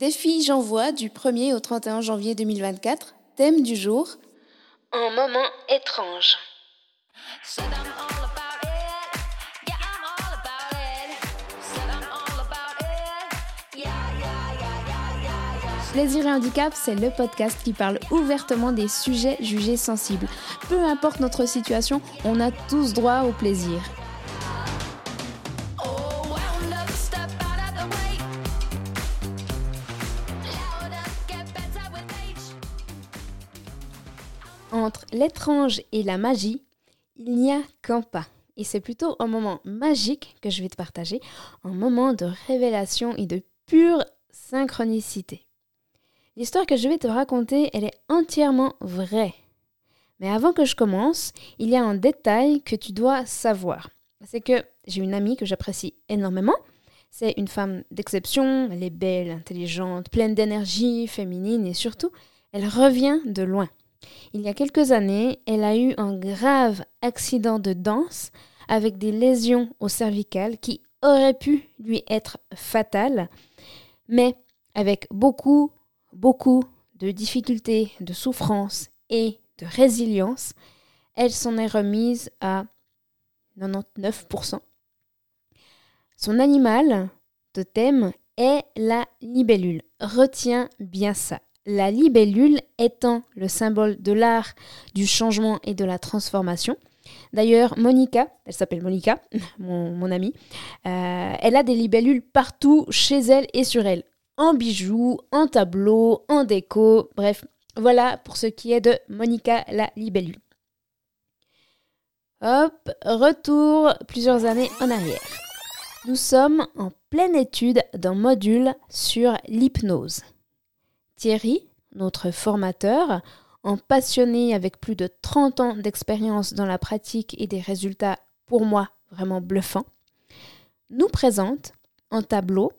Défi j'envoie du 1er au 31 janvier 2024. Thème du jour Un moment étrange. Plaisir et handicap, c'est le podcast qui parle ouvertement des sujets jugés sensibles. Peu importe notre situation, on a tous droit au plaisir. L'étrange et la magie, il n'y a qu'un pas. Et c'est plutôt un moment magique que je vais te partager, un moment de révélation et de pure synchronicité. L'histoire que je vais te raconter, elle est entièrement vraie. Mais avant que je commence, il y a un détail que tu dois savoir. C'est que j'ai une amie que j'apprécie énormément. C'est une femme d'exception, elle est belle, intelligente, pleine d'énergie, féminine et surtout, elle revient de loin. Il y a quelques années, elle a eu un grave accident de danse avec des lésions au cervical qui auraient pu lui être fatales, mais avec beaucoup beaucoup de difficultés, de souffrances et de résilience, elle s'en est remise à 99%. Son animal totem est la libellule. Retiens bien ça. La libellule étant le symbole de l'art, du changement et de la transformation. D'ailleurs, Monica, elle s'appelle Monica, mon, amie, euh, elle a des libellules partout chez elle et sur elle en bijoux, en tableaux, en déco, bref, voilà pour ce qui est de Monica la libellule. Hop, retour plusieurs années en arrière. Nous sommes en pleine étude d'un module sur l'hypnose. Thierry, notre formateur, en passionné avec plus de 30 ans d'expérience dans la pratique et des résultats pour moi vraiment bluffants, nous présente un tableau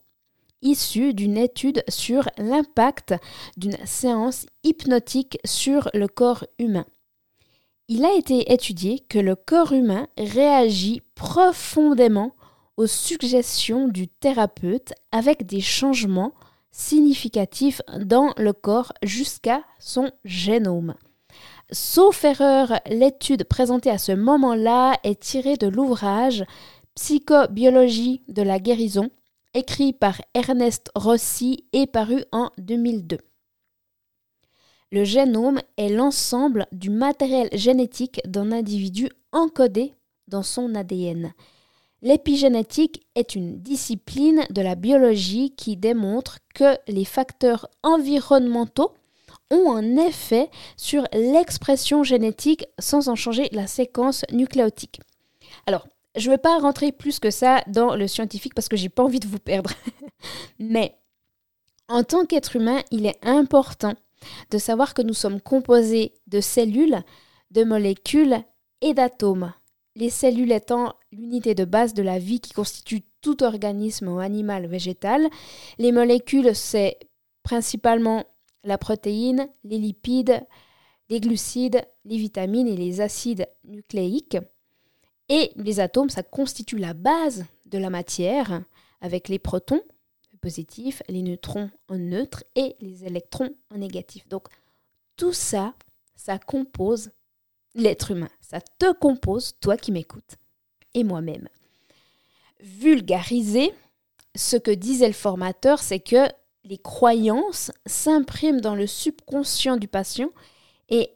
issu d'une étude sur l'impact d'une séance hypnotique sur le corps humain. Il a été étudié que le corps humain réagit profondément aux suggestions du thérapeute avec des changements significatifs dans le corps jusqu'à son génome. Sauf erreur, l'étude présentée à ce moment-là est tirée de l'ouvrage Psychobiologie de la guérison écrit par Ernest Rossi et paru en 2002. Le génome est l'ensemble du matériel génétique d'un individu encodé dans son ADN. L'épigénétique est une discipline de la biologie qui démontre que les facteurs environnementaux ont un effet sur l'expression génétique sans en changer la séquence nucléotique. Alors, je ne vais pas rentrer plus que ça dans le scientifique parce que j'ai pas envie de vous perdre. Mais en tant qu'être humain, il est important de savoir que nous sommes composés de cellules, de molécules et d'atomes. Les cellules étant l'unité de base de la vie qui constitue tout organisme animal végétal. Les molécules, c'est principalement la protéine, les lipides, les glucides, les vitamines et les acides nucléiques. Et les atomes, ça constitue la base de la matière avec les protons positifs, les neutrons en neutre et les électrons en négatif. Donc tout ça, ça compose l'être humain. Ça te compose, toi qui m'écoutes, et moi-même. Vulgariser, ce que disait le formateur, c'est que les croyances s'impriment dans le subconscient du patient et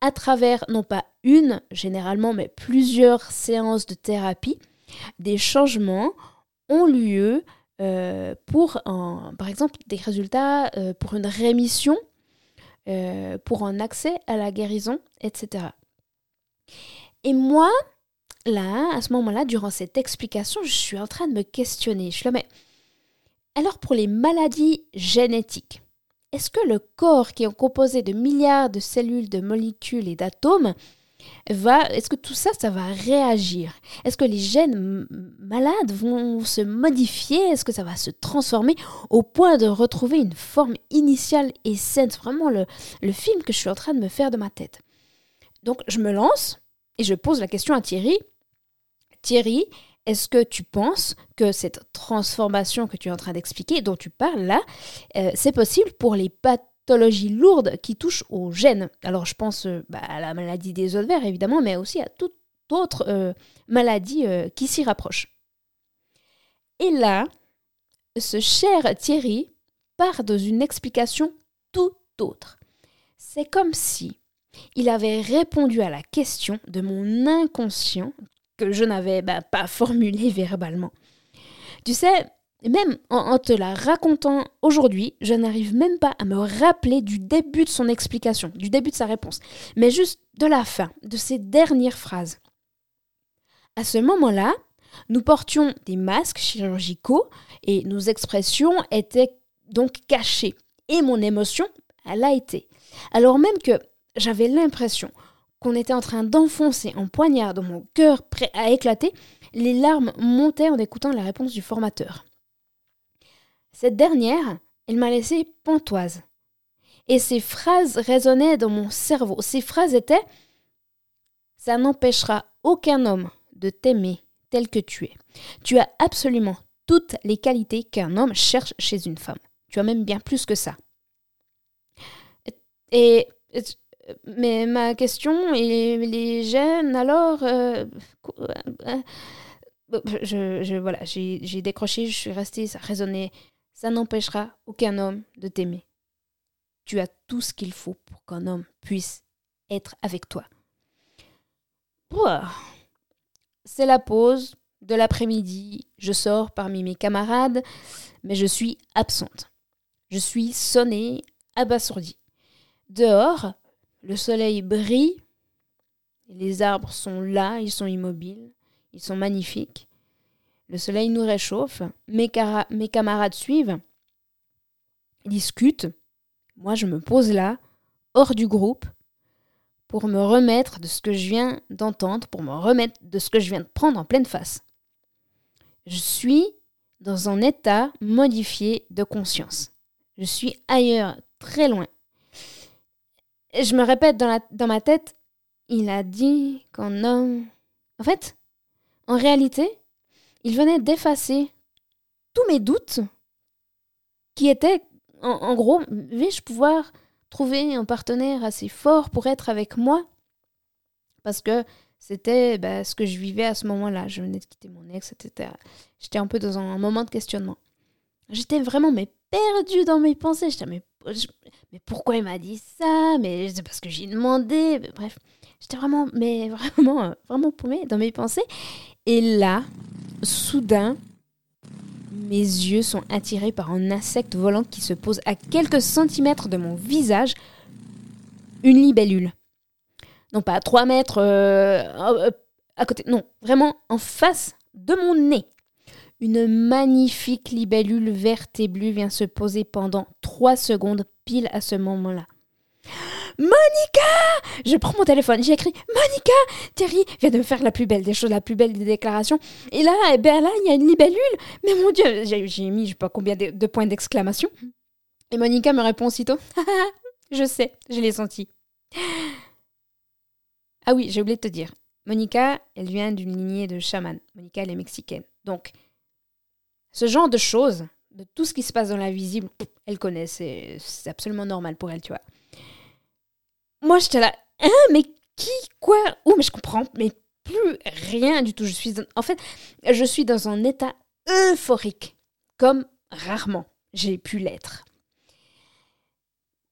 à travers non pas une, généralement, mais plusieurs séances de thérapie, des changements ont lieu euh, pour, par exemple, des résultats euh, pour une rémission, euh, pour un accès à la guérison, etc. Et moi, là, à ce moment-là, durant cette explication, je suis en train de me questionner. Je suis là, mais alors pour les maladies génétiques, est-ce que le corps qui est composé de milliards de cellules, de molécules et d'atomes, va, est-ce que tout ça, ça va réagir? Est-ce que les gènes malades vont se modifier? Est-ce que ça va se transformer au point de retrouver une forme initiale et saine? C'est vraiment le, le film que je suis en train de me faire de ma tête. Donc je me lance et je pose la question à Thierry. Thierry, est-ce que tu penses que cette transformation que tu es en train d'expliquer, dont tu parles là, euh, c'est possible pour les pathologies lourdes qui touchent aux gènes Alors je pense euh, bah, à la maladie des os évidemment, mais aussi à toute autre euh, maladie qui s'y rapproche. Et là, ce cher Thierry part dans une explication tout autre. C'est comme si il avait répondu à la question de mon inconscient que je n'avais bah, pas formulée verbalement. Tu sais, même en, te la racontant aujourd'hui, je n'arrive même pas à me rappeler du début de son explication, du début de sa réponse, mais juste de la fin, de ses dernières phrases. À ce moment-là, nous portions des masques chirurgicaux et nos expressions étaient donc cachées. Et mon émotion, elle a été. Alors même que j'avais l'impression qu'on était en train d'enfoncer un poignard dans mon cœur prêt à éclater, les larmes montaient en écoutant la réponse du formateur. Cette dernière, elle m'a laissé pantoise. Et ces phrases résonnaient dans mon cerveau. Ces phrases étaient Ça n'empêchera aucun homme de t'aimer tel que tu es. Tu as absolument toutes les qualités qu'un homme cherche chez une femme. Tu as même bien plus que ça. Et mais ma question et les gènes alors euh, euh, je, je, voilà j'ai décroché je suis restée ça résonnait ça n'empêchera aucun homme de t'aimer. Tu as tout ce qu'il faut pour qu'un homme puisse être avec toi. C'est la pause de l'après-midi. Je sors parmi mes camarades mais je suis absente. Je suis sonnée abasourdie. Dehors, le soleil brille, les arbres sont là, ils sont immobiles, ils sont magnifiques. Le soleil nous réchauffe, mes, camarades suivent, discutent. Moi, je me pose là, hors du groupe, pour me remettre de ce que je viens d'entendre, pour me remettre de ce que je viens de prendre en pleine face. Je suis dans un état modifié de conscience. Je suis ailleurs, très loin je me répète dans, dans ma tête, il a dit qu'un homme... En fait, en réalité, il venait d'effacer tous mes doutes qui étaient, en, gros, vais-je pouvoir trouver un partenaire assez fort pour être avec moi? Parce que c'était bah, ce que je vivais à ce moment-là. Je venais de quitter mon ex, etc. J'étais un peu dans un, moment de questionnement. J'étais vraiment mais perdue dans mes pensées. J'étais mais mais pourquoi il m'a dit ça? Mais c'est parce que j'ai demandé. Bref, j'étais vraiment, mais vraiment, euh, vraiment paumée dans mes pensées. Et là, soudain, mes yeux sont attirés par un insecte volant qui se pose à quelques centimètres de mon visage. Une libellule. Non pas à 3 mètres euh, euh, à côté, non, vraiment en face de mon nez. Une magnifique libellule verte et bleue vient se poser pendant trois secondes pile à ce moment-là. Monica Je prends mon téléphone, j'ai écrit Monica Thierry vient de me faire la plus belle des choses, la plus belle des déclarations. Et là, eh ben là, il y a une libellule. Mais mon Dieu, j'ai mis je sais pas combien de, points d'exclamation. Et Monica me répond aussitôt Je sais, je l'ai senti. Ah oui, j'ai oublié de te dire. Monica, elle vient d'une lignée de chamans. Monica, elle est mexicaine. Donc, ce genre de choses, de tout ce qui se passe dans l'invisible, elle connaît, c'est absolument normal pour elle, tu vois. Moi, j'étais là, hein, mais qui, quoi, où, mais je comprends, mais plus rien du tout. Je suis, en fait, je suis dans un état euphorique, comme rarement j'ai pu l'être.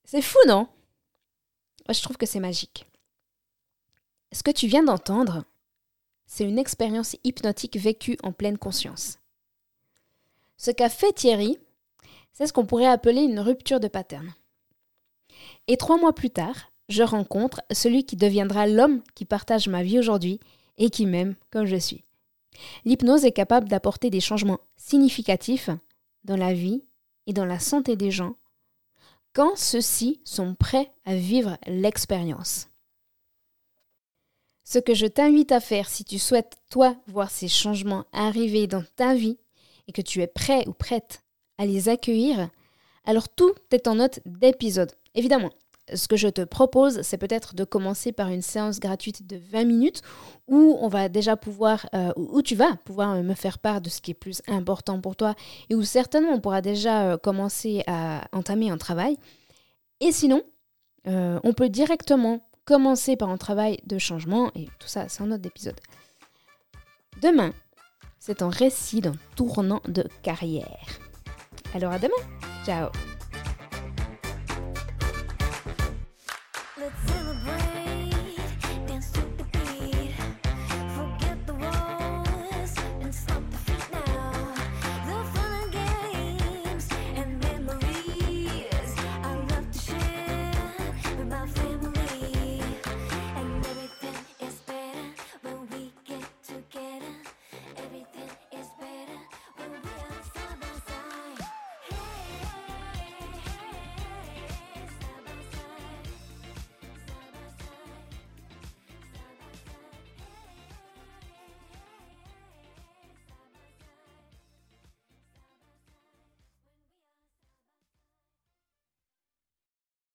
C'est fou, non? Moi, je trouve que c'est magique. Ce que tu viens d'entendre, c'est une expérience hypnotique vécue en pleine conscience. Ce qu'a fait Thierry, c'est ce qu'on pourrait appeler une rupture de pattern. Et trois mois plus tard, je rencontre celui qui deviendra l'homme qui partage ma vie aujourd'hui et qui m'aime comme je suis. L'hypnose est capable d'apporter des changements significatifs dans la vie et dans la santé des gens quand ceux-ci sont prêts à vivre l'expérience. Ce que je t'invite à faire si tu souhaites, toi, voir ces changements arriver dans ta vie, et que tu es prêt ou prête à les accueillir, alors tout est en note d'épisode. Évidemment, ce que je te propose, c'est peut-être de commencer par une séance gratuite de 20 minutes où on va déjà pouvoir, euh, tu vas pouvoir me faire part de ce qui est plus important pour toi et où certainement on pourra déjà euh, commencer à entamer un travail. Et sinon, euh, on peut directement commencer par un travail de changement et tout ça, c'est un autre épisode. Demain, c'est un récit d'un tournant de carrière. Alors à demain. Ciao